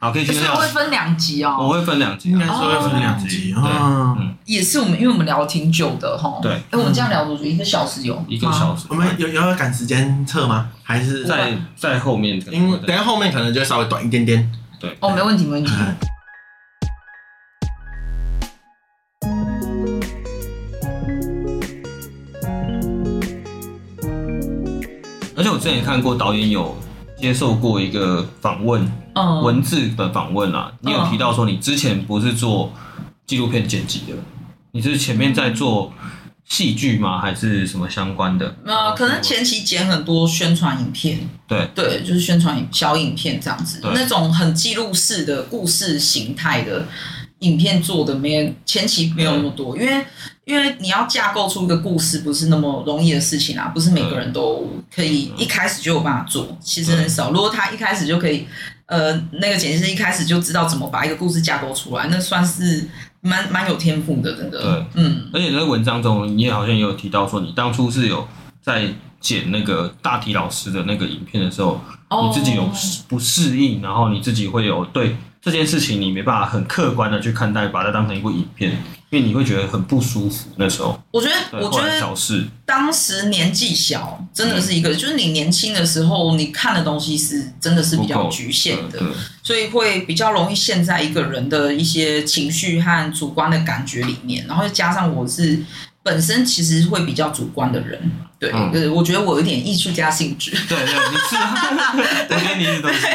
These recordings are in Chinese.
好，可以去所以会分两集哦。我会分两集，应该是会分两集。嗯，也是我们，因为我们聊挺久的哈。对，哎，我们这样聊多久？一个小时有？一个小时。我们有有要赶时间测吗？还是在在后面？因为等下后面可能就稍微短一点点。对。哦，没问题，没问题。而且我之前也看过导演有接受过一个访问，嗯，文字的访问啊，你有提到说你之前不是做纪录片剪辑的，你是前面在做戏剧吗？还是什么相关的？呃，可能前期剪很多宣传影片，对。对，就是宣传小影片这样子，那种很记录式的故事形态的影片做的没前期没有那么多，因为。因为你要架构出一个故事，不是那么容易的事情啊，不是每个人都可以一开始就有办法做，其实很少。如果他一开始就可以，呃，那个剪辑师一开始就知道怎么把一个故事架构出来，那算是蛮蛮有天赋的，真的。对，嗯。而且在文章中，你也好像也有提到说，你当初是有在剪那个大体老师的那个影片的时候，你自己有不适应，然后你自己会有对这件事情你没办法很客观的去看待，把它当成一部影片。因为你会觉得很不舒服，那时候。我觉得，我觉得小事当时年纪小，真的是一个，就是你年轻的时候，你看的东西是真的是比较局限的，所以会比较容易陷在一个人的一些情绪和主观的感觉里面，然后又加上我是本身其实会比较主观的人，对，就是我觉得我有点艺术家性质，对对，你是，我觉得你是都是，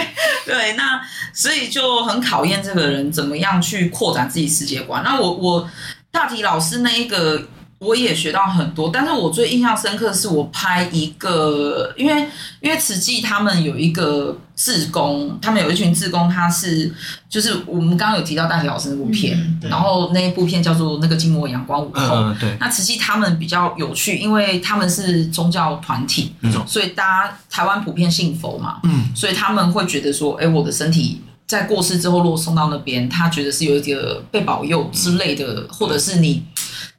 对，那所以就很考验这个人怎么样去扩展自己世界观。那我我。大体老师那一个我也学到很多，但是我最印象深刻的是我拍一个，因为因为慈济他们有一个志工，他们有一群志工，他是就是我们刚刚有提到大体老师那部片，嗯、然后那一部片叫做那个《静默阳光午后》嗯，对。那慈济他们比较有趣，因为他们是宗教团体，嗯，所以大家台湾普遍信佛嘛，嗯，所以他们会觉得说，哎，我的身体。在过世之后，如果送到那边，他觉得是有一个被保佑之类的，嗯、或者是你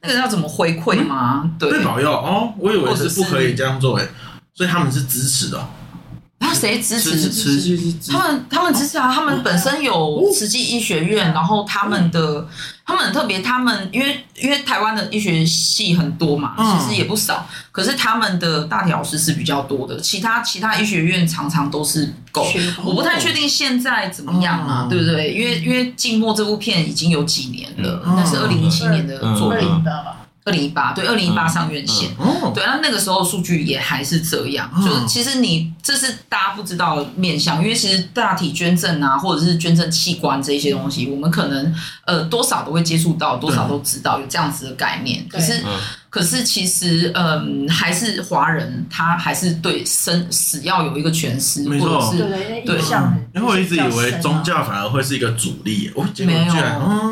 那个要怎么回馈吗？嗯、对，被保佑哦，我以为是不可以这样做诶，所以他们是支持的。那谁支持？慈济他们他们支持啊，他们本身有慈济医学院，然后他们的他们很特别，他们因为因为台湾的医学系很多嘛，其实也不少，可是他们的大体老师是比较多的，其他其他医学院常常都是够。我不太确定现在怎么样啊，对不对？因为因为《静默》这部片已经有几年了，那是二零一七年的作品。二零一八对，二零一八上院线，嗯、对，那那个时候数据也还是这样，嗯、就是其实你这是大家不知道的面向，因为其实大体捐赠啊，或者是捐赠器官这些东西，我们可能呃多少都会接触到，多少都知道有这样子的概念，可是。嗯可是其实，嗯，还是华人，他还是对生死要有一个诠释，没错，或者是对对，因为我一直以为宗教反而会是一个主力，哦，没有，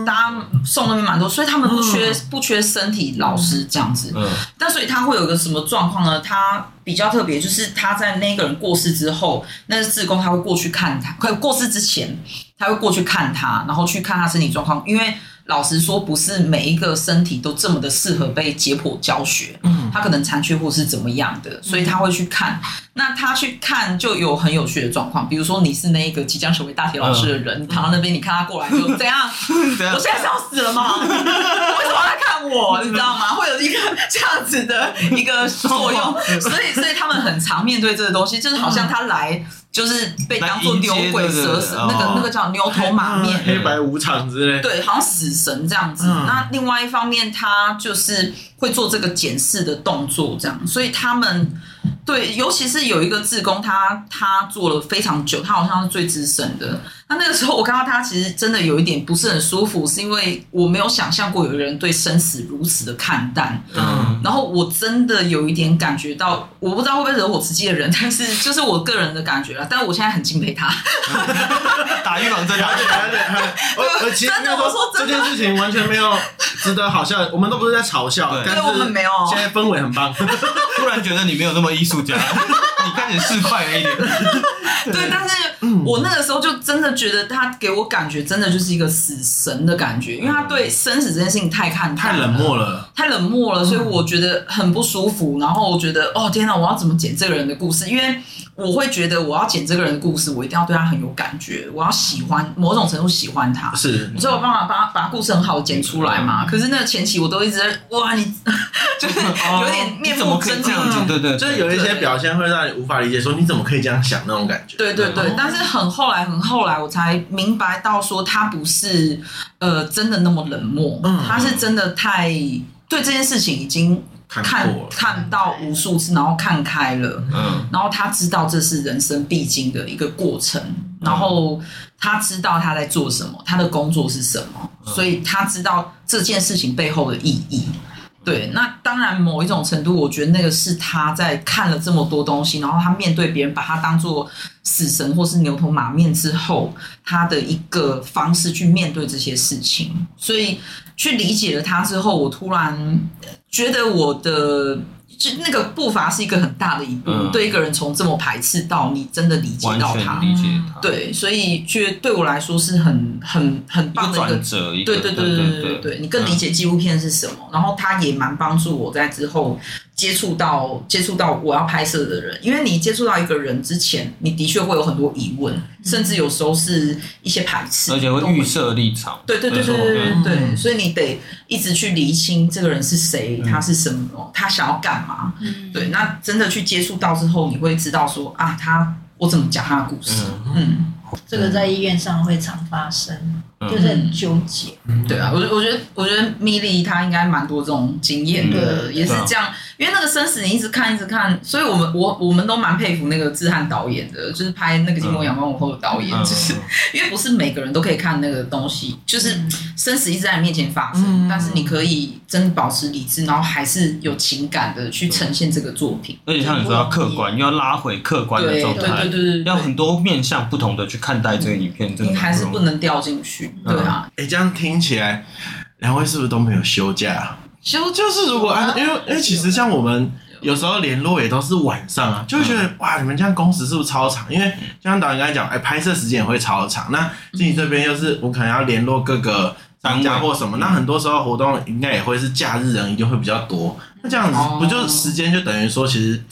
大家送那边蛮多，所以他们不缺不缺身体老师这样子。嗯，但所以他会有个什么状况呢？他比较特别，就是他在那个人过世之后，那个志工他会过去看他，快过世之前他会过去看他，然后去看他身体状况，因为。老实说，不是每一个身体都这么的适合被解剖教学，他可能残缺或是怎么样的，所以他会去看。那他去看就有很有趣的状况，比如说你是那一个即将成为大体老师的人，你躺到那边，你看他过来就怎样？我现在是要死了吗？为什么要来看我？你知道吗？会有一个这样子的一个作用，所以所以他们很常面对这个东西，就是好像他来。就是被当做牛鬼蛇神，那个那个叫牛头马面，黑白无常之类。对，好像死神这样子。嗯、那另外一方面，他就是会做这个检视的动作，这样。所以他们对，尤其是有一个志工，他他做了非常久，他好像是最资深的。那那个时候我看到他，其实真的有一点不是很舒服，是因为我没有想象过有人对生死如此的看淡。嗯，然后我真的有一点感觉到，我不知道会不会惹火慈济的人，但是 就是我个人的感觉了。但是我现在很敬佩他，打预防针，了解了解。我其实说这件事情完全没有值得好笑，我们都不是在嘲笑，但是我们没有。现在氛围很棒，突然觉得你没有那么艺术家，你开始市侩了一点。我那个时候就真的觉得他给我感觉真的就是一个死神的感觉，因为他对生死这件事情太看太冷漠了，太冷漠了，所以我觉得很不舒服。然后我觉得哦天哪，我要怎么剪这个人的故事？因为我会觉得我要剪这个人的故事，我一定要对他很有感觉，我要喜欢某种程度喜欢他，是，所以我办法把把故事很好剪出来嘛。可是那个前期我都一直在哇，你 就是有点面目狰獰，对对，就是有一些表现会让你无法理解，说你怎么可以这样想那种感觉。对对对，但是很后来很后来我才明白到说他不是呃真的那么冷漠，他是真的太对这件事情已经。看看到无数次，然后看开了，嗯，然后他知道这是人生必经的一个过程，然后他知道他在做什么，他的工作是什么，所以他知道这件事情背后的意义。对，那当然某一种程度，我觉得那个是他在看了这么多东西，然后他面对别人把他当做死神或是牛头马面之后，他的一个方式去面对这些事情。所以去理解了他之后，我突然觉得我的。就那个步伐是一个很大的一步，嗯、对一个人从这么排斥到你真的理解到他，理解他，对，所以觉得对我来说是很很很棒的一个转折，对对对对对对对，你更理解纪录片是什么，嗯、然后他也蛮帮助我在之后。接触到接触到我要拍摄的人，因为你接触到一个人之前，你的确会有很多疑问，甚至有时候是一些排斥，而且会预设立场。对对对对对对对，嗯、所以你得一直去厘清这个人是谁，他是什么，他想要干嘛。嗯、对，那真的去接触到之后，你会知道说啊，他我怎么讲他的故事。嗯，嗯。这个在医院上会常发生。就是很纠结，嗯、对啊，我我觉得我觉得米莉她应该蛮多这种经验的，嗯、也是这样，啊、因为那个生死你一直看一直看，所以我们我我们都蛮佩服那个志汉导演的，就是拍那个《金梦阳光午后》的导演，嗯、就是 因为不是每个人都可以看那个东西，就是生死一直在你面前发生，嗯、但是你可以真的保持理智，然后还是有情感的去呈现这个作品，而且像你说要客观，又要拉回客观的状态，对对对对对，要很多面向不同的去看待这个影片，你还是不能掉进去。对啊，哎、欸，这样听起来，两位是不是都没有休假？休就是如果按，因为因为其实像我们有时候联络也都是晚上啊，就会觉得哇，你们这样工时是不是超长？因为就像导演刚才讲，哎、欸，拍摄时间也会超长。那自己这边又是我可能要联络各个商家或什么，那很多时候活动应该也会是假日人一定会比较多。那这样子不就时间就等于说，其实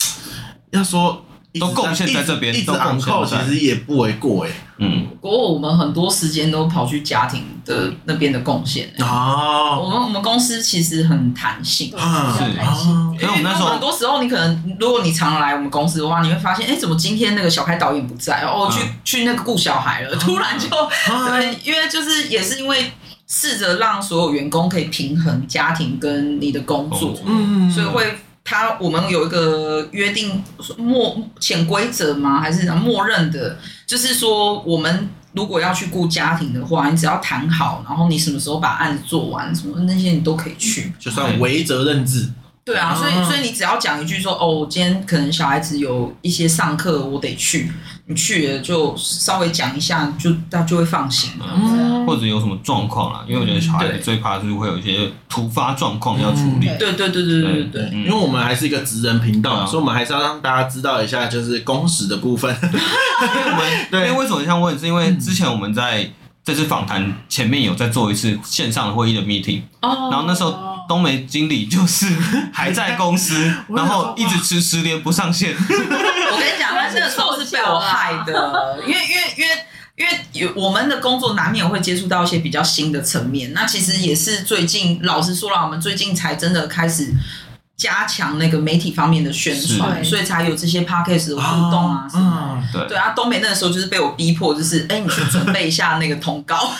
要说。都贡献在这边，一直按扣，其实也不为过哎。嗯，不过我们很多时间都跑去家庭的那边的贡献。哦，我们我们公司其实很弹性，是弹性。因为我们那时候很多时候，你可能如果你常来我们公司的话，你会发现，哎，怎么今天那个小开导演不在哦？去去那个顾小孩了，突然就对，因为就是也是因为试着让所有员工可以平衡家庭跟你的工作，嗯，所以会。他我们有一个约定，默潜规则吗？还是默认的？就是说，我们如果要去顾家庭的话，你只要谈好，然后你什么时候把案子做完，什么那些你都可以去，就算违责任制。对啊，所以所以你只要讲一句说，哦，我今天可能小孩子有一些上课，我得去。你去了就稍微讲一下，就他就会放心了。嗯，或者有什么状况啦，因为我觉得小孩子最怕就是会有一些突发状况要处理。对。对对对对对对，因为我们还是一个职人频道，所以我们还是要让大家知道一下，就是工时的部分。因为我们对，因为为什么想问，是因为之前我们在这次访谈前面有在做一次线上的会议的 meeting，然后那时候。冬梅经理就是 还在公司，然后一直迟迟连不上线。我跟你讲，他这个时候是被我害的，因为因为因为因为有我们的工作难免会接触到一些比较新的层面。那其实也是最近，老实说了，我们最近才真的开始。加强那个媒体方面的宣传，所以才有这些 podcast 的互动啊什么。对对啊，东北那个时候就是被我逼迫，就是哎，你去准备一下那个通告。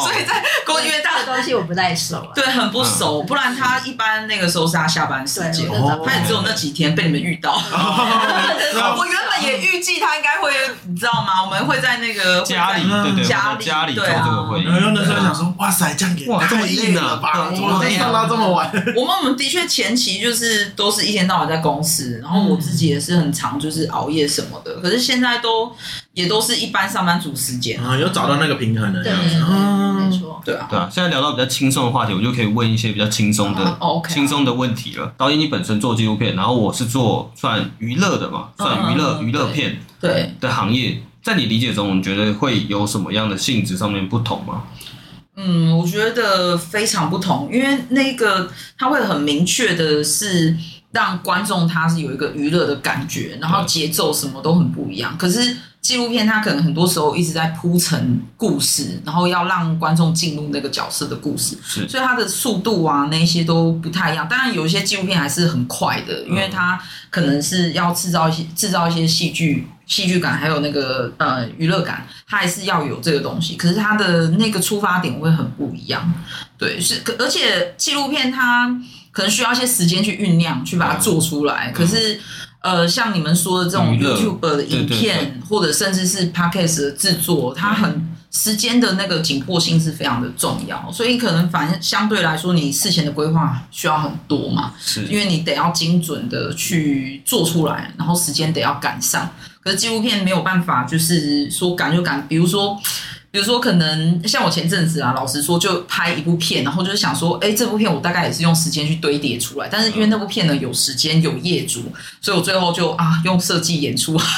所以在公因为大的东西我不太熟，对，很不熟。不然他一般那个时候是他下班时间，他也只有那几天被你们遇到。我原本也预计他应该会，你知道吗？我们会在那个家里，对对，家里家里做这个会议。然后那时候想说，哇塞，这样给哇这么硬啊，怎么可以放到这么晚？我们我们的确前期。就是都是一天到晚在公司，然后我自己也是很常就是熬夜什么的。可是现在都也都是一般上班族时间啊，有找到那个平衡的这样子，没错，对啊，对啊。现在聊到比较轻松的话题，我就可以问一些比较轻松的、轻松的问题了。导演，你本身做纪录片，然后我是做算娱乐的嘛，算娱乐娱乐片对的行业。在你理解中，你觉得会有什么样的性质上面不同吗？嗯，我觉得非常不同，因为那个他会很明确的是让观众他是有一个娱乐的感觉，然后节奏什么都很不一样。可是纪录片它可能很多时候一直在铺陈故事，然后要让观众进入那个角色的故事，是，所以它的速度啊那些都不太一样。当然有一些纪录片还是很快的，因为它可能是要制造一些制造一些戏剧戏剧感，还有那个呃娱乐感，它还是要有这个东西。可是它的那个出发点会很不一样，对，是，而且纪录片它可能需要一些时间去酝酿，去把它做出来。嗯、可是。呃，像你们说的这种 YouTube 的影片，对对对，或者甚至是 Podcast 的制作，它很时间的那个紧迫性是非常的重要，所以可能反正相对来说，你事前的规划需要很多嘛，是因为你得要精准的去做出来，然后时间得要赶上。可是纪录片没有办法，就是说赶就赶，比如说。比如说，可能像我前阵子啊，老实说，就拍一部片，然后就是想说，哎，这部片我大概也是用时间去堆叠出来，但是因为那部片呢有时间有业主，所以我最后就啊用设计演出。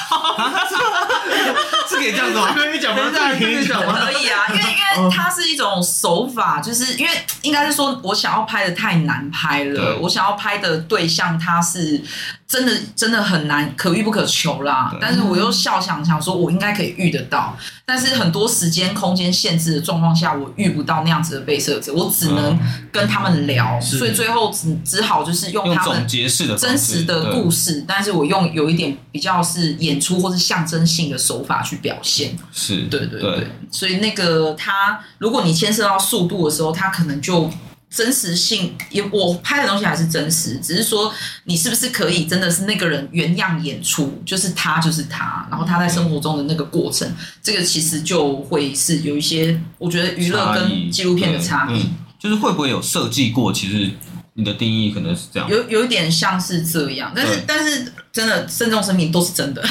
是可以这样子吗？可以讲吗？可以讲吗？可以啊，因为因为它是一种手法，就是因为应该是说我想要拍的太难拍了，我想要拍的对象他是。真的真的很难，可遇不可求啦。但是我又笑想想说，我应该可以遇得到。但是很多时间空间限制的状况下，我遇不到那样子的被摄者，我只能跟他们聊。所以最后只只好就是用他们真实的故事，但是我用有一点比较是演出或是象征性的手法去表现。是对对对。所以那个他，如果你牵涉到速度的时候，他可能就。真实性也，我拍的东西还是真实，只是说你是不是可以真的是那个人原样演出，就是他就是他，然后他在生活中的那个过程，这个其实就会是有一些我觉得娱乐跟纪录片的差异，就是会不会有设计过？其实。你的定义可能是这样，有有一点像是这样，但是但是真的慎重声明都是真的。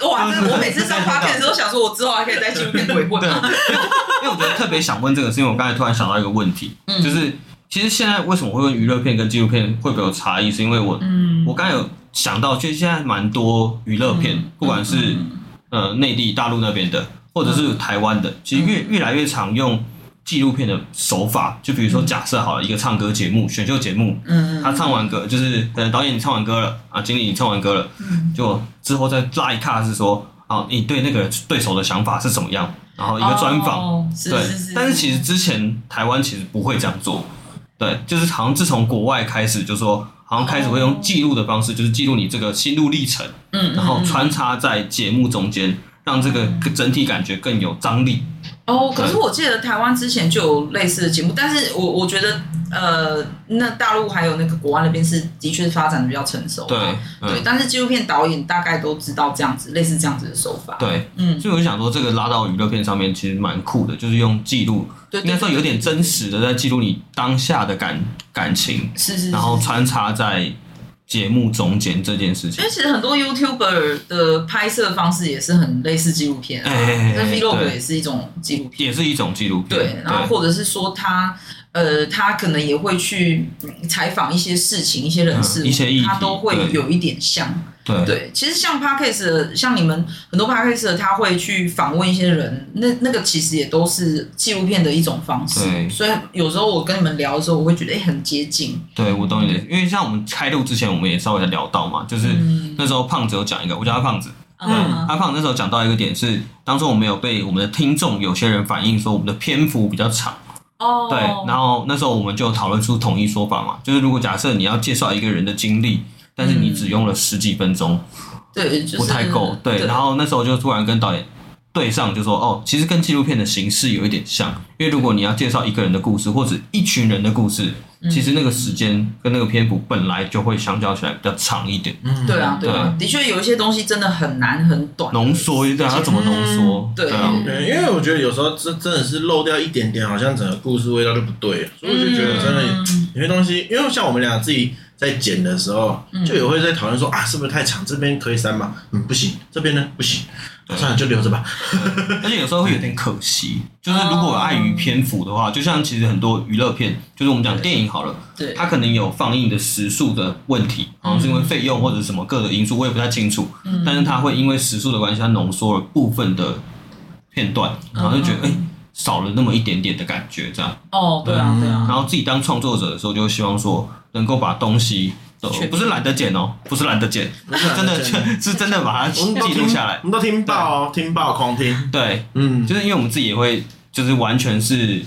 我我每次上 发片的时候想说，我之后还可以在纪录片鬼混。因为我觉得特别想问这个，是因为我刚才突然想到一个问题，嗯、就是其实现在为什么会问娱乐片跟纪录片会不会有差异？是因为我、嗯、我刚才有想到，其实现在蛮多娱乐片，嗯、不管是、嗯、呃内地大陆那边的，或者是台湾的，其实越越来越常用。纪录片的手法，就比如说，假设好了一个唱歌节目、嗯、选秀节目，嗯，他唱完歌，就是呃导演你唱完歌了啊，经理你唱完歌了，嗯，就之后再拉一卡是说，啊，你对那个对手的想法是怎么样？然后一个专访，哦、对，是是。是，但是其实之前台湾其实不会这样做，对，就是好像自从国外开始，就说好像开始会用记录的方式，就是记录你这个心路历程，嗯，然后穿插在节目中间，让这个整体感觉更有张力。哦，可是我记得台湾之前就有类似的节目，但是我我觉得，呃，那大陆还有那个国外那边是的确是发展的比较成熟，对，嗯、对，但是纪录片导演大概都知道这样子，类似这样子的手法，对，嗯，所以我就想说，这个拉到娱乐片上面其实蛮酷的，就是用记录，对，应该说有点真实的在记录你当下的感感情，是是，是，然后穿插在。节目中间这件事情，因为其实很多 YouTuber 的拍摄方式也是很类似纪录片啊，那 Vlog 也是一种纪录片，也是一种纪录片。对，然后或者是说他，呃，他可能也会去采访一些事情、一些人事物，一些他都会有一点像。对，对，其实像 Podcast，像你们很多 Podcast，他会去访问一些人，那那个其实也都是纪录片的一种方式。对，所以有时候我跟你们聊的时候，我会觉得哎，很接近。对，我懂你的，因为像我们开录之前，我们也稍微的聊到嘛，就是那时候胖子有讲一个，我叫他胖子，嗯，阿胖那时候讲到一个点是，当初我们有被我们的听众有些人反映说，我们的篇幅比较长。哦，对，然后那时候我们就讨论出统一说法嘛，就是如果假设你要介绍一个人的经历。但是你只用了十几分钟，嗯，对，不太够。对，然后那时候就突然跟导演对上，就说哦，其实跟纪录片的形式有一点像，因为如果你要介绍一个人的故事或者一群人的故事，其实那个时间跟那个篇幅本来就会相较起来比较长一点。嗯，对啊，对啊，的确有一些东西真的很难很短浓缩，一下，要怎么浓缩？对啊，对，因为我觉得有时候真真的是漏掉一点点，好像整个故事味道就不对，所以我就觉得真的有些东西，因为像我们俩自己。在剪的时候，就也会在讨论说啊，是不是太长？这边可以删吗？嗯，不行。这边呢，不行。算了，就留着吧。而且有时候会有点可惜，就是如果碍于篇幅的话，就像其实很多娱乐片，就是我们讲电影好了，对，它可能有放映的时速的问题，好像是因为费用或者什么各的因素，我也不太清楚。嗯，但是它会因为时速的关系，它浓缩了部分的片段，然后就觉得哎、欸，少了那么一点点的感觉，这样。哦，对啊，对啊。然后自己当创作者的时候，就希望说能够把东西。不是懒得剪哦，不是懒得剪，是真的 是真的把它记录下来。我们都听爆哦，听爆狂听。对，嗯，就是因为我们自己也会，就是完全是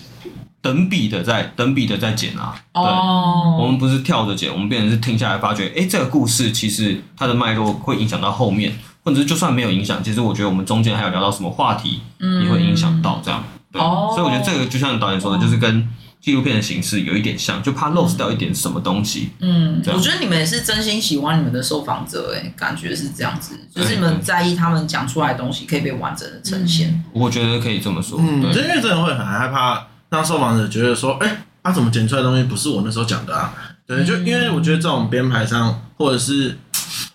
等比的在等比的在剪啊。对，我们不是跳着剪，我们变成是听下来发觉，哎，这个故事其实它的脉络会影响到后面，或者是就算没有影响，其实我觉得我们中间还有聊到什么话题，也会影响到这样。对，所以我觉得这个就像导演说的，就是跟。纪录片的形式有一点像，就怕 lose 掉一点什么东西。嗯，我觉得你们也是真心喜欢你们的受访者，哎，感觉是这样子，就是你们在意他们讲出来的东西可以被完整的呈现。我觉得可以这么说。嗯，因为真的会很害怕让受访者觉得说，哎，他怎么剪出来的东西不是我那时候讲的啊？对，就因为我觉得这种编排上，或者是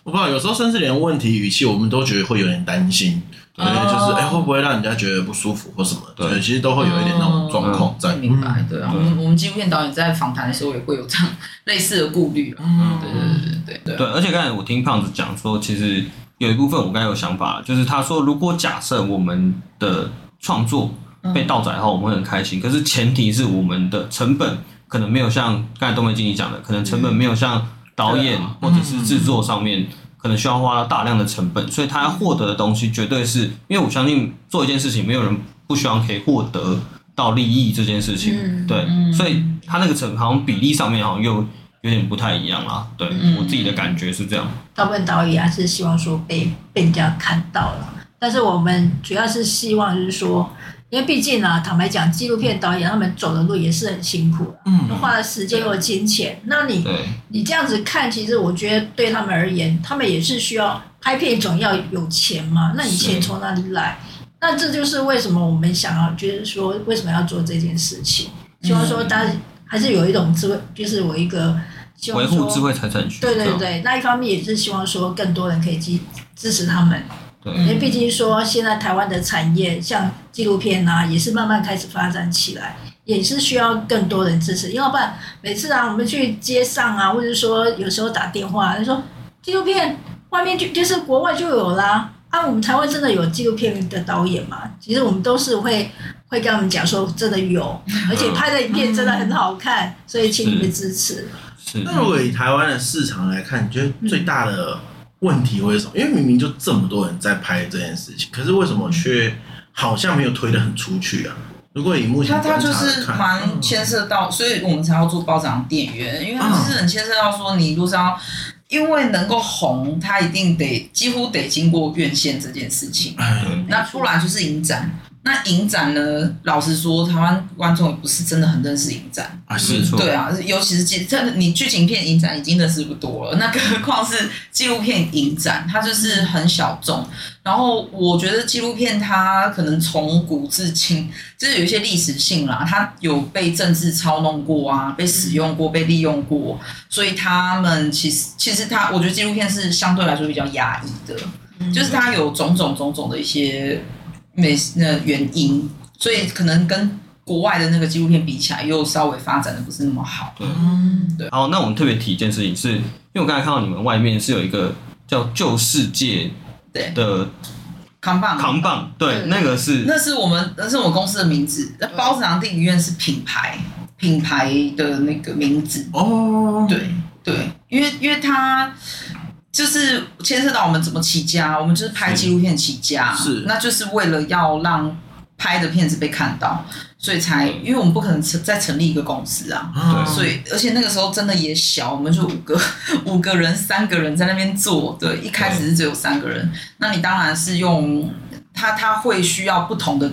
我不知道，有时候甚至连问题语气，我们都觉得会有点担心。对，就是哎，会不会让人家觉得不舒服或什么？对，其实都会有一点那种状况在。明白，对啊。我们我们纪录片导演在访谈的时候也会有这样类似的顾虑。嗯，对对对对对。对，而且刚才我听胖子讲说，其实有一部分我刚才有想法，就是他说，如果假设我们的创作被盗载后，我们会很开心。可是前提是我们的成本可能没有像刚才东梅经理讲的，可能成本没有像导演或者是制作上面。可能需要花到大量的成本，所以他要获得的东西绝对是因为我相信做一件事情，没有人不希望可以获得到利益这件事情，嗯、对，嗯、所以他那个成好像比例上面好像又有点不太一样啦。对、嗯、我自己的感觉是这样。大部分导演还是希望说被被人家看到了，但是我们主要是希望就是说。因为毕竟啊，坦白讲，纪录片导演他们走的路也是很辛苦的，嗯，花了时间和金钱。那你你这样子看，其实我觉得对他们而言，他们也是需要拍片，总要有钱嘛。那你钱从哪里来？那这就是为什么我们想要，就是说为什么要做这件事情？希望说大家还是有一种智慧，就是我一个希望说维护智慧财产权。对对对，那一方面也是希望说更多人可以支支持他们。因为毕竟说，现在台湾的产业像纪录片啊，也是慢慢开始发展起来，也是需要更多人支持。要不然每次啊，我们去街上啊，或者说有时候打电话，他说纪录片外面就就是国外就有啦。啊，我们台湾真的有纪录片的导演吗？其实我们都是会会跟他们讲说，真的有，而且拍的影片真的很好看，所以请你们支持。那如果以台湾的市场来看，你觉得最大的？问题为什么？因为明明就这么多人在拍这件事情，可是为什么却好像没有推得很出去啊？如果以目前他他就是蛮牵涉到，所以我们才要做包场电影院，因为他是很牵涉到说，你路上因为能够红，他一定得几乎得经过院线这件事情，那不然就是影展。那影展呢？老实说，台湾观众也不是真的很认识影展啊，是对啊，尤其是纪，这你剧情片影展已经认识不多了，那更何况是纪录片影展，它就是很小众。然后我觉得纪录片它可能从古至今就是有一些历史性啦，它有被政治操弄过啊，被使用过，被利用过，所以他们其实其实它，我觉得纪录片是相对来说比较压抑的，就是它有种种种种的一些。没那原因，所以可能跟国外的那个纪录片比起来，又稍微发展的不是那么好。嗯，对。好，那我们特别提一件事情是，是因为我刚才看到你们外面是有一个叫“旧世界”的扛棒，扛棒，对，那个是那是我们那是我们公司的名字。那包子堂电影院是品牌，品牌的那个名字。哦，对对，因为因为它。就是牵涉到我们怎么起家，我们就是拍纪录片起家，是，那就是为了要让拍的片子被看到，所以才，因为我们不可能成再成立一个公司啊，对，所以而且那个时候真的也小，我们就五个 五个人，三个人在那边做，对，一开始是只有三个人，那你当然是用他他会需要不同的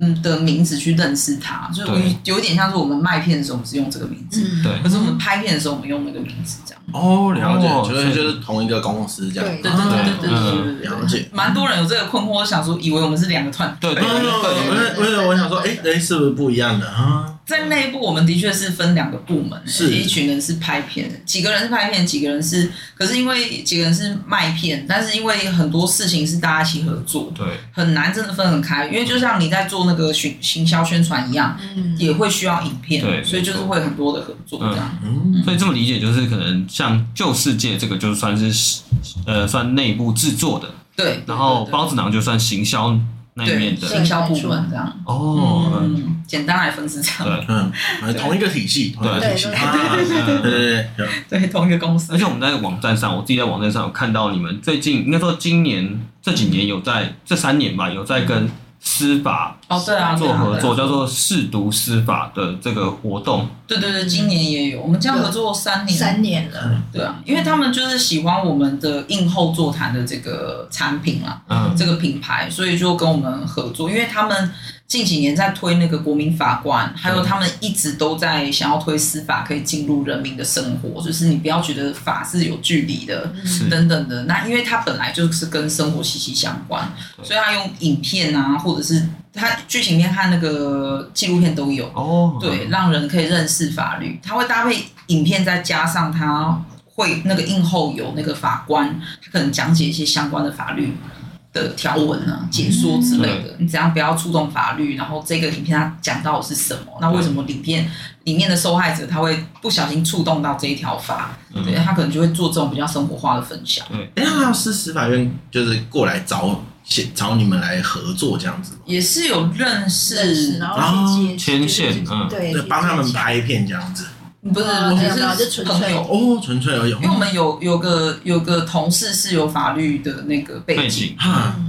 嗯的名字去认识他，就是有点像是我们卖片的时候我们是用这个名字，对，可是我们拍片的时候我们用那个名字这样。哦，了解，就是就是同一个公司这样。对对对对对对，了解。蛮多人有这个困惑，想说以为我们是两个团队。对对对，因为因为我想说，哎哎，是不是不一样的啊？在内部，我们的确是分两个部门，是。一群人是拍片，几个人是拍片，几个人是，可是因为几个人是卖片，但是因为很多事情是大家一起合作，对，很难真的分很开，因为就像你在做那个行行销宣传一样，嗯，也会需要影片，对，所以就是会很多的合作这样，嗯，所以这么理解就是可能像旧世界这个就算是呃算内部制作的，对，然后包子囊就算行销。那一面的行销部门这样。哦，嗯简单来分是这样，对，嗯，同一个体系，同一个，体系，对对。对对。对，同一个公司。而且我们在网站上，我自己在网站上有看到你们最近应该说今年这几年有在这三年吧，有在跟。司法哦，对啊，做合作叫做试读司法的这个活动。对对对，今年也有，我们这样合作三年，三年了。对啊，因为他们就是喜欢我们的映后座谈的这个产品啦，嗯，这个品牌，所以就跟我们合作，因为他们。近几年在推那个国民法官，还有他们一直都在想要推司法可以进入人民的生活，就是你不要觉得法是有距离的，等等的。那因为它本来就是跟生活息息相关，所以他用影片啊，或者是他剧情片和那个纪录片都有哦，对，让人可以认识法律。他会搭配影片，再加上他会那个映后有那个法官，他可能讲解一些相关的法律。的条文啊，解说之类的，你怎样不要触动法律？然后这个影片它讲到的是什么？那为什么影片里面的受害者他会不小心触动到这一条法？对，他可能就会做这种比较生活化的分享。对，哎，那要是司法院就是过来找找你们来合作这样子，也是有认识，然后牵线，嗯，对，帮他们拍片这样子。不是，我们是朋友。哦，纯粹而已。因为我们有有个有个同事是有法律的那个背景，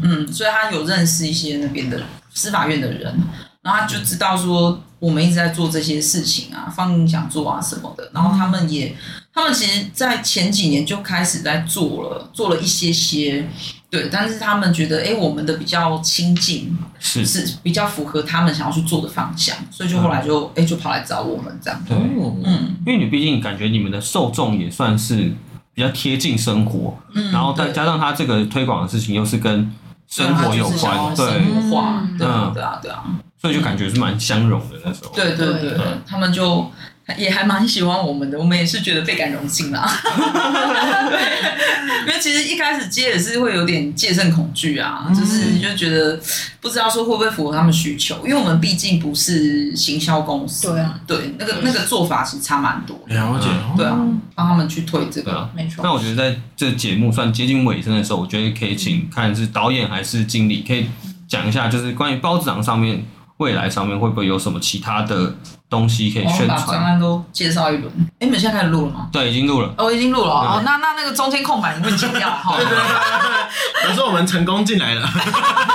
嗯，所以他有认识一些那边的司法院的人，然后他就知道说我们一直在做这些事情啊，放映讲座啊什么的，然后他们也，他们其实，在前几年就开始在做了，做了一些些。对，但是他们觉得，哎，我们的比较亲近，是。是比较符合他们想要去做的方向，所以就后来就，哎、嗯，就跑来找我们这样。对，嗯，因为你毕竟感觉你们的受众也算是比较贴近生活，嗯，然后再加上他这个推广的事情又是跟生活有关，对，生活化，嗯，对啊，对啊，对啊，所以就感觉是蛮相融的那时候。对对对，他们就。也还蛮喜欢我们的，我们也是觉得倍感荣幸啦。对，因为其实一开始接也是会有点戒慎恐惧啊，嗯、就是就觉得不知道说会不会符合他们需求，因为我们毕竟不是行销公司。对啊，对，那个那个做法其实差蛮多。了解，对啊，帮他们去推这个，啊、没错。那我觉得在这节目算接近尾声的时候，我觉得可以请看是导演还是经理，可以讲一下，就是关于包子囊上面未来上面会不会有什么其他的。东西可以宣传，把专案都介绍一轮。哎，你们现在开始录了吗？对，已经录了。哦，已经录了。哦，那那那个中间空白你们剪掉 哈。对对对对对。可是我们成功进来了。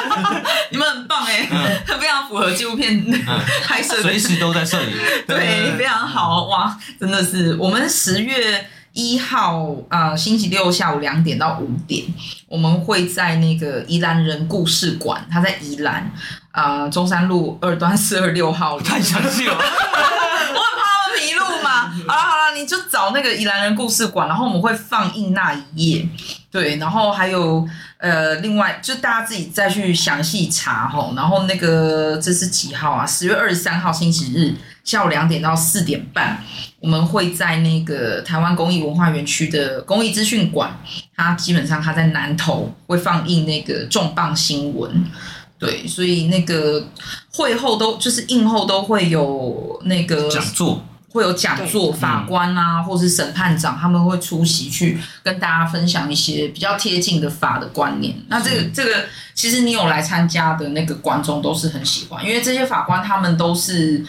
你们很棒哎，非常符合纪录片拍摄，随时都在摄影。对，非常好哇！真的是，我们十月一号啊，星期六下午两点到五点，我们会在那个宜兰人故事馆，他在宜兰。啊、呃，中山路二段四二六号，太详细了，我很怕他们迷路嘛。好了好了，你就找那个宜兰人故事馆，然后我们会放映那一页，对，然后还有呃，另外就大家自己再去详细查吼。然后那个这是几号啊？十月二十三号星期日下午两点到四点半，我们会在那个台湾公益文化园区的公益资讯馆，它基本上它在南投会放映那个重磅新闻。对，所以那个会后都就是映后都会有那个讲座，会有讲座，法官啊，嗯、或是审判长他们会出席去跟大家分享一些比较贴近的法的观念。那这个是这个其实你有来参加的那个观众都是很喜欢，因为这些法官他们都是。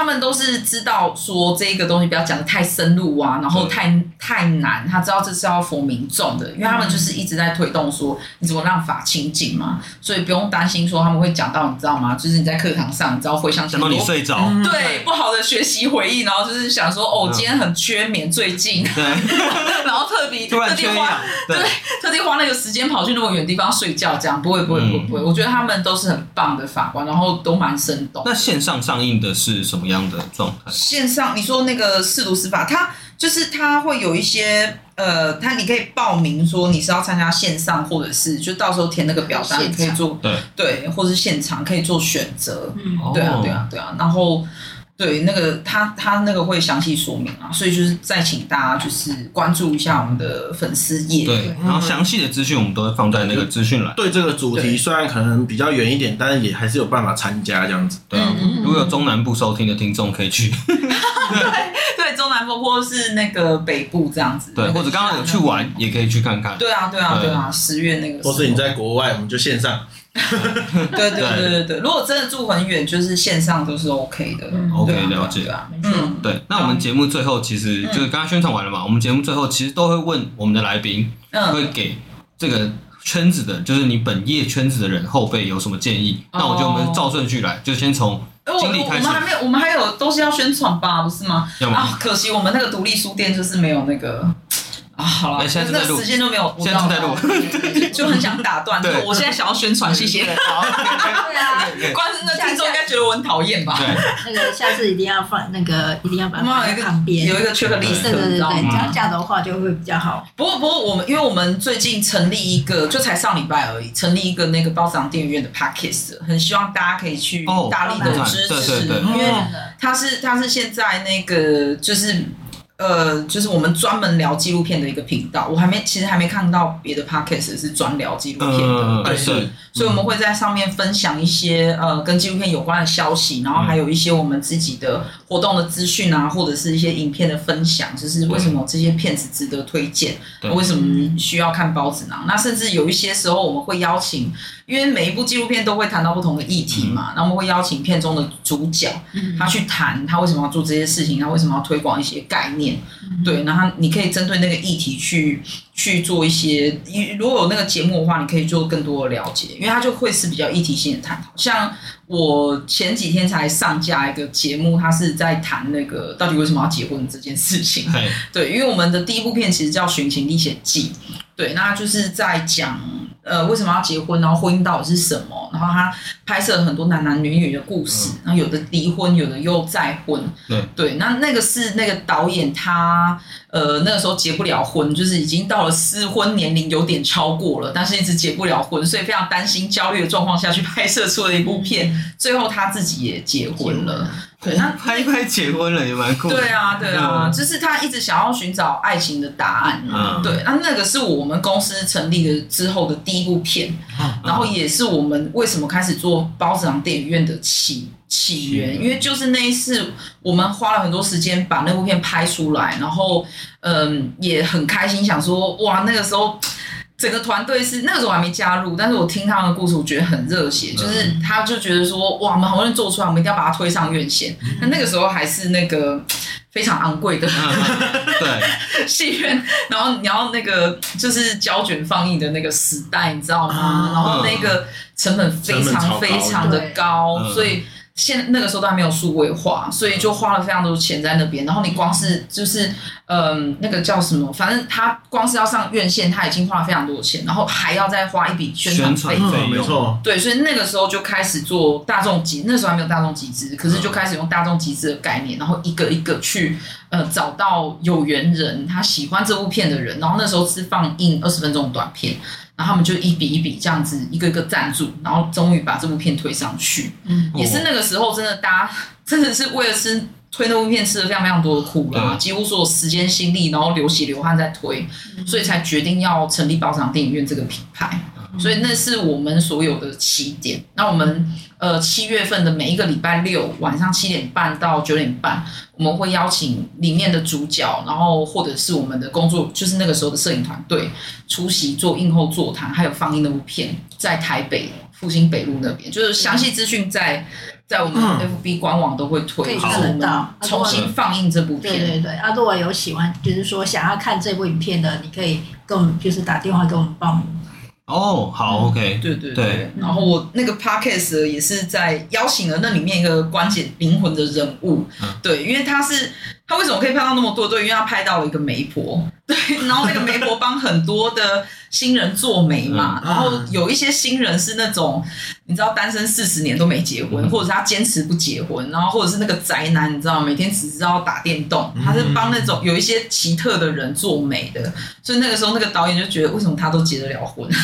他们都是知道说这个东西不要讲的太深入啊，然后太太难，他知道这是要服民众的，因为他们就是一直在推动说你怎么让法清净嘛，所以不用担心说他们会讲到你知道吗？就是你在课堂上，你知道会想想到你睡着，对不好的学习回忆，然后就是想说哦，今天很缺眠，最近，对，然后特别特地花对。特地花那个时间跑去那么远地方睡觉，这样不会不会不会不会，我觉得他们都是很棒的法官，然后都蛮生动。那线上上映的是什么样的状态？线上你说那个试读司法，它就是它会有一些呃，它你可以报名说你是要参加线上，或者是就到时候填那个表单，你可以做对对，或者是现场可以做选择，嗯，对啊对啊对啊，然后。对，那个他他那个会详细说明啊，所以就是再请大家就是关注一下我们的粉丝页。对，然后详细的资讯我们都会放在那个资讯栏。对这个主题虽然可能比较远一点，但是也还是有办法参加这样子。对啊，如果有中南部收听的听众可以去。对对，中南部或是那个北部这样子。对，或者刚刚有去玩也可以去看看。对啊对啊对啊，十月那个。或是你在国外，我们就线上。对对对对对，如果真的住很远，就是线上都是 OK 的。OK，了解啊。嗯，对。那我们节目最后其实就是刚刚宣传完了嘛，我们节目最后其实都会问我们的来宾，会给这个圈子的，就是你本业圈子的人后辈有什么建议？那我觉得我们照顺序来，就先从经理开始。我们还没有，我们还有东西要宣传吧？不是吗？啊，可惜我们那个独立书店就是没有那个。好了，现在那时间都没有，现在在录，就很想打断。对，我现在想要宣传，谢谢。好，对啊，关键那听众应该觉得我很讨厌吧？对，那个下次一定要放那个，一定要把它放在旁边，有一个缺个 list，对对对，这样这样的话就会比较好。不过不过，我们因为我们最近成立一个，就才上礼拜而已，成立一个那个包子堂电影院的 Podcast，很希望大家可以去大力的支持，因为他是他是现在那个就是。呃，就是我们专门聊纪录片的一个频道，我还没，其实还没看到别的 podcast 是专聊纪录片的，嗯、对，是，所以我们会在上面分享一些呃跟纪录片有关的消息，然后还有一些我们自己的活动的资讯啊，或者是一些影片的分享，就是为什么这些片子值得推荐，为什么需要看包子囊，那甚至有一些时候我们会邀请。因为每一部纪录片都会谈到不同的议题嘛，那、嗯、我们会邀请片中的主角，嗯、他去谈他为什么要做这些事情，他为什么要推广一些概念，嗯、对，然后你可以针对那个议题去去做一些，如果有那个节目的话，你可以做更多的了解，因为它就会是比较议题性的探讨。像我前几天才上架一个节目，它是在谈那个到底为什么要结婚这件事情。对，因为我们的第一部片其实叫《寻情历险记》，对，那就是在讲。呃，为什么要结婚？然后婚姻到底是什么？然后他拍摄了很多男男女女的故事，然后有的离婚，有的又再婚。对对，那那个是那个导演他呃那个时候结不了婚，就是已经到了适婚年龄有点超过了，但是一直结不了婚，所以非常担心焦虑的状况下去拍摄出了一部片，最后他自己也结婚了。对，他拍一拍结婚了也蛮酷。对啊，对啊，就是他一直想要寻找爱情的答案。嗯，对，那那个是我们公司成立的之后的第一部片，然后也是我们为什么开始做包子郎电影院的起起源，因为就是那一次我们花了很多时间把那部片拍出来，然后嗯也很开心，想说哇那个时候。整个团队是那个时候我还没加入，但是我听他们的故事，我觉得很热血。就是他就觉得说，哇，我们好不容易做出来，我们一定要把它推上院线。那那个时候还是那个非常昂贵的对 戏院，然后你要那个就是胶卷放映的那个时代，你知道吗？然后那个成本非常非常的高，所以。现那个时候都还没有数位化，所以就花了非常多钱在那边。然后你光是就是，嗯、呃，那个叫什么？反正他光是要上院线，他已经花了非常多的钱，然后还要再花一笔宣传费。没错。对，所以那个时候就开始做大众集，那时候还没有大众集资，可是就开始用大众集资的概念，然后一个一个去呃找到有缘人，他喜欢这部片的人，然后那时候是放映二十分钟短片。然后他们就一笔一笔这样子一个一个赞助，然后终于把这部片推上去。嗯，也是那个时候，真的大家 真的是为了吃推那部片吃了非常非常多的苦啦，几乎所有时间心力，然后流血流汗在推，所以才决定要成立包子堂电影院这个品牌。所以那是我们所有的起点。那我们呃七月份的每一个礼拜六晚上七点半到九点半，我们会邀请里面的主角，然后或者是我们的工作，就是那个时候的摄影团队出席做映后座谈，还有放映那部片，在台北复兴北路那边，就是详细资讯在在我们 FB 官网都会推，可以看得到，重新放映这部片。对对对，啊，如果有喜欢，就是说想要看这部影片的，你可以跟我们就是打电话给我们报名。哦，好，OK，对对对。然后我那个 Podcast 也是在邀请了那里面一个关键灵魂的人物，对，因为他是。他为什么可以拍到那么多？对，因为他拍到了一个媒婆，对，然后那个媒婆帮很多的新人做媒嘛，然后有一些新人是那种你知道单身四十年都没结婚，或者是他坚持不结婚，然后或者是那个宅男，你知道每天只知道打电动，他是帮那种有一些奇特的人做媒的，所以那个时候那个导演就觉得为什么他都结得了婚？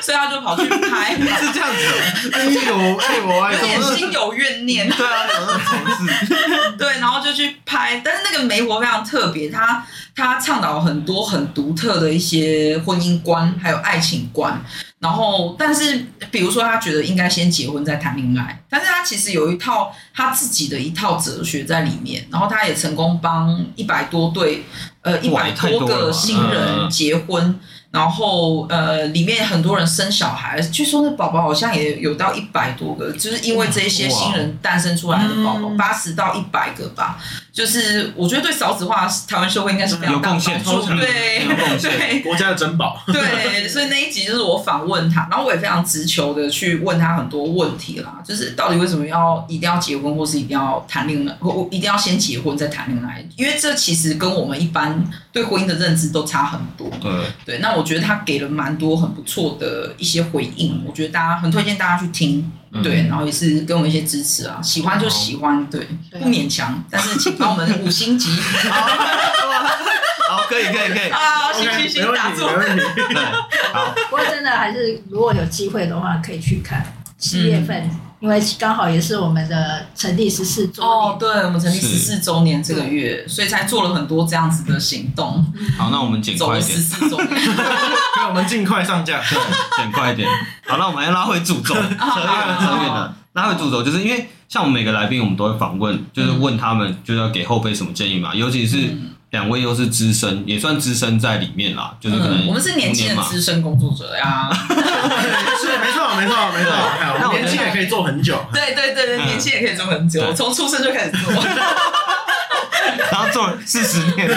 所以他就跑去拍，是这样子。哎呦，哎呦，哎呦，有心有怨念。对啊，有那种同事。对，然后就去拍，但是那个媒婆非常特别，他他倡导很多很独特的一些婚姻观，还有爱情观。然后，但是比如说，他觉得应该先结婚再谈恋爱，但是他其实有一套他自己的一套哲学在里面。然后，他也成功帮一百多对呃一百多个新人结婚。然后呃，里面很多人生小孩，据说那宝宝好像也有到一百多个，就是因为这些新人诞生出来的宝宝，八十到一百个吧。就是我觉得对少子化台湾社会应该是非常大的帮助，对对，国家的珍宝。对，所以那一集就是我访问他，然后我也非常直球的去问他很多问题啦，就是到底为什么要一定要结婚，或是一定要谈恋爱，或一定要先结婚再谈恋爱？因为这其实跟我们一般对婚姻的认知都差很多。对对，那我觉得他给了蛮多很不错的一些回应，我觉得大家很推荐大家去听。对，然后也是给我们一些支持啊，喜欢就喜欢，对，不勉强，但是请帮我们五星级。好，可以，可以，可以。啊，行行行，打住。对，好。不过真的还是，如果有机会的话，可以去看七月份，因为刚好也是我们的成立十四周年。哦，对，我们成立十四周年这个月，所以才做了很多这样子的行动。好，那我们尽快一点。十四周年，让我们尽快上架，对，尽快一点。好，那我们要拉回主轴，扯远了，扯远了。拉回主轴，就是因为像我们每个来宾，我们都会访问，就是问他们，就是要给后辈什么建议嘛。尤其是两位又是资深，也算资深在里面啦，就是可能我们是年轻的资深工作者呀。是，没错，没错，没错。那年轻也可以做很久。对对对对，年轻也可以做很久，从出生就开始做，然后做四十年。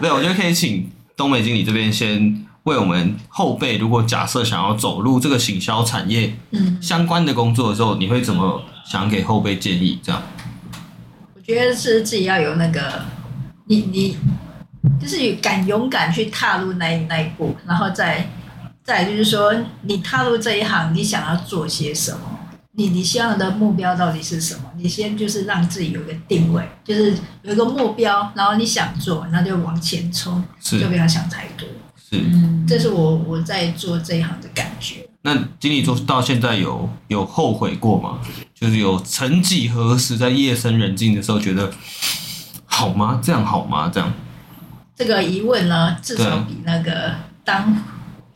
对，我觉得可以请东北经理这边先。为我们后辈，如果假设想要走入这个行销产业，嗯，相关的工作的时候，你会怎么想给后辈建议？这样，我觉得是自己要有那个，你你就是敢勇敢去踏入那一那一步，然后再再就是说，你踏入这一行，你想要做些什么？你你希望的目标到底是什么？你先就是让自己有一个定位，就是有一个目标，然后你想做，那就往前冲，就不要想太多。是，这是我我在做这一行的感觉。那经理做到现在有有后悔过吗？就是有曾几何时在夜深人静的时候觉得好吗？这样好吗？这样？这个疑问呢，至少比那个当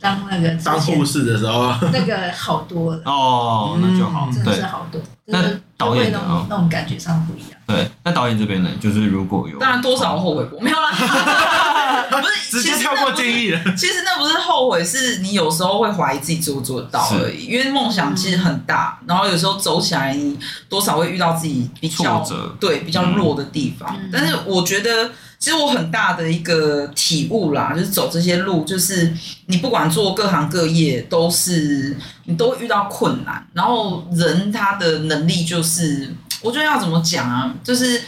当那个当护士的时候 那个好多了。哦，那就好，真的是好多。那导演呢？那种感觉上不一样。对，那导演这边呢？就是如果有，当然多少后悔过，没有啦。不是，直接跳过建议了。其实那不是后悔，是你有时候会怀疑自己做不做得到而已。因为梦想其实很大，然后有时候走起来，你多少会遇到自己比较对比较弱的地方。但是我觉得，其实我很大的一个体悟啦，就是走这些路，就是你不管做各行各业，都是你都会遇到困难。然后人他的能力就是，我觉得要怎么讲啊，就是。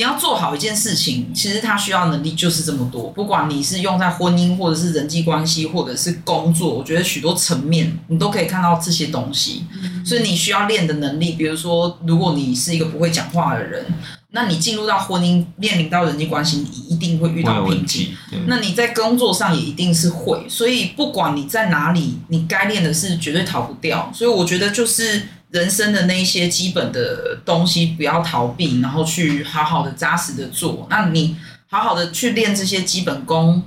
你要做好一件事情，其实它需要能力就是这么多。不管你是用在婚姻，或者是人际关系，或者是工作，我觉得许多层面你都可以看到这些东西。所以你需要练的能力，比如说，如果你是一个不会讲话的人，那你进入到婚姻，面临到人际关系，你一定会遇到瓶颈。那你在工作上也一定是会。所以不管你在哪里，你该练的是绝对逃不掉。所以我觉得就是。人生的那一些基本的东西，不要逃避，然后去好好的扎实的做。那你好好的去练这些基本功，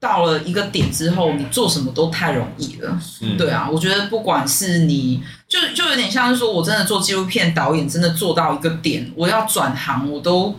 到了一个点之后，你做什么都太容易了。对啊，我觉得不管是你，就就有点像是说，我真的做纪录片导演，真的做到一个点，我要转行，我都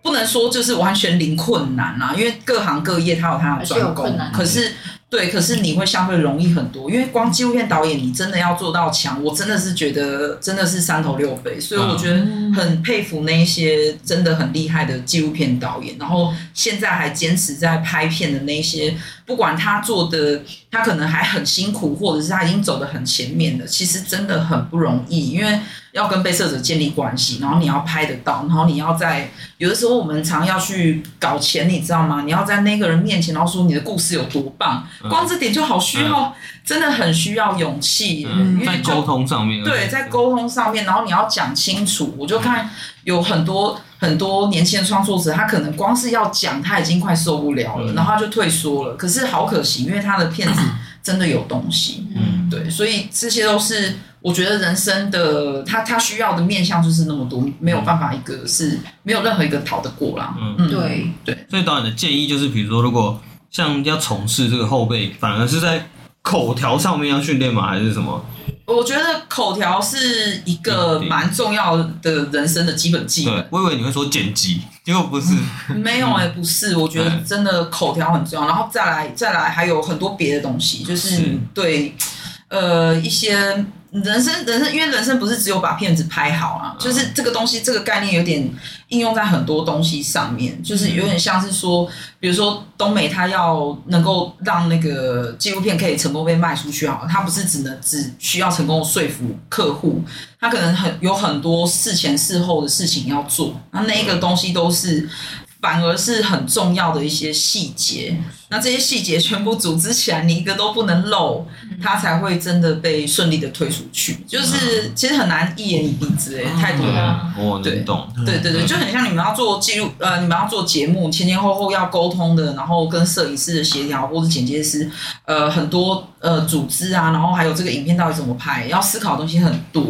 不能说就是完全零困难啊，因为各行各业它有它的专攻，可是。对，可是你会相对容易很多，因为光纪录片导演，你真的要做到强，我真的是觉得真的是三头六臂，所以我觉得很佩服那一些真的很厉害的纪录片导演，然后现在还坚持在拍片的那些，不管他做的，他可能还很辛苦，或者是他已经走得很前面了，其实真的很不容易，因为。要跟被摄者建立关系，然后你要拍得到，然后你要在有的时候我们常要去搞钱，你知道吗？你要在那个人面前，然后说你的故事有多棒，光这点就好需要，嗯、真的很需要勇气。嗯、在沟通上面，对，在沟通上面，然后你要讲清楚。我就看有很多很多年轻的创作者，他可能光是要讲，他已经快受不了了，然后他就退缩了。可是好可惜，因为他的片子真的有东西。嗯，对，所以这些都是。我觉得人生的他他需要的面向就是那么多，没有办法一个是没有任何一个逃得过啦。嗯，嗯对对。所以导演的建议就是，比如说，如果像要从事这个后辈，反而是在口条上面要训练吗？还是什么？我觉得口条是一个蛮重要的人生的基本技能。我以为你会说剪辑，结果不是。没有哎、欸，不是。我觉得真的口条很重要，然后再来再来还有很多别的东西，就是，是对呃一些。人生，人生，因为人生不是只有把片子拍好啊，就是这个东西，这个概念有点应用在很多东西上面，就是有点像是说，比如说东美，它要能够让那个纪录片可以成功被卖出去好，它不是只能只需要成功说服客户，它可能很有很多事前事后的事情要做，那那一个东西都是。反而是很重要的一些细节，那这些细节全部组织起来，你一个都不能漏，它才会真的被顺利的推出去。就是其实很难一言以蔽之，哎，太多了。我能懂。对对对，就很像你们要做记录，呃，你们要做节目，前前后后要沟通的，然后跟摄影师的协调，或是剪接师，呃，很多呃组织啊，然后还有这个影片到底怎么拍，要思考的东西很多。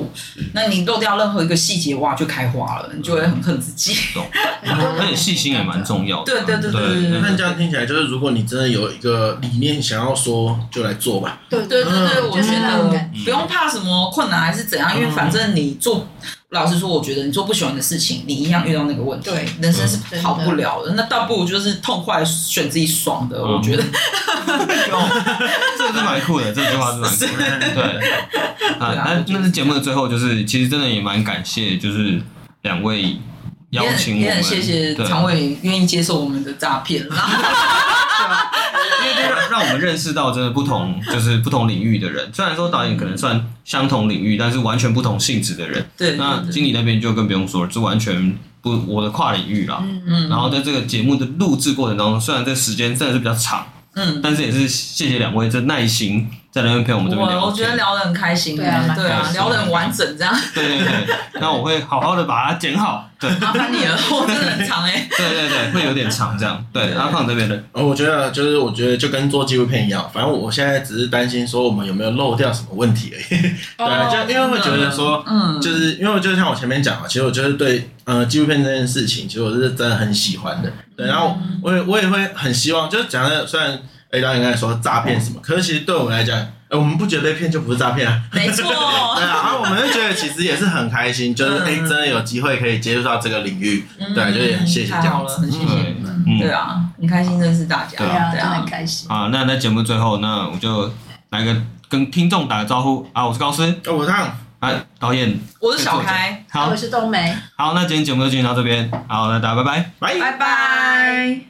那你漏掉任何一个细节，哇，就开花了，你就会很恨自己。懂。而且细心也蛮重要的。对对对对对。那这样听起来，就是如果你真的有一个理念想要说，就来做吧。对对对对，我觉得不用怕什么困难还是怎样，因为反正你做，老实说，我觉得你做不喜欢的事情，你一样遇到那个问题。对，人生是跑不了的。那倒不如就是痛快选自己爽的，我觉得。这个是蛮酷的，这句话是蛮酷的。对。啊，那那是节目的最后，就是其实真的也蛮感谢，就是两位。邀请我们，也很谢谢常伟愿意接受我们的诈骗，让让我们认识到真的不同，就是不同领域的人。虽然说导演可能算相同领域，但是完全不同性质的人。对，那经理那边就更不用说了，就完全不我的跨领域啦。嗯嗯。然后在这个节目的录制过程当中，虽然这时间真的是比较长，嗯，但是也是谢谢两位这耐心。在那边陪我们这边聊，我觉得聊得很开心，对啊，对啊，聊得很完整，这样。对对对，那我会好好的把它剪好。对，麻烦你了，我真的很长哎。对对对，会有点长这样。对，阿胖这边的，我觉得就是我觉得就跟做纪录片一样，反正我现在只是担心说我们有没有漏掉什么问题而已。对，就因为会觉得说，嗯，就是因为就像我前面讲的，其实我就是对呃纪录片这件事情，其实我是真的很喜欢的。对，然后我也我也会很希望，就是讲的虽然。A 导演刚才说诈骗什么，可是其实对我们来讲，哎，我们不觉得被骗就不是诈骗啊。没错。对啊，然后我们就觉得其实也是很开心，就是哎，真的有机会可以接触到这个领域，对，就也很谢谢这样子，很谢谢。对啊，很开心认识大家，对啊，真的很开心。啊，那在节目最后，那我就来个跟听众打个招呼啊，我是高斯，我是汤，啊，导演，我是小开，好，我是冬梅。好，那今天节目就进行到这边，好，那大家拜拜，拜拜。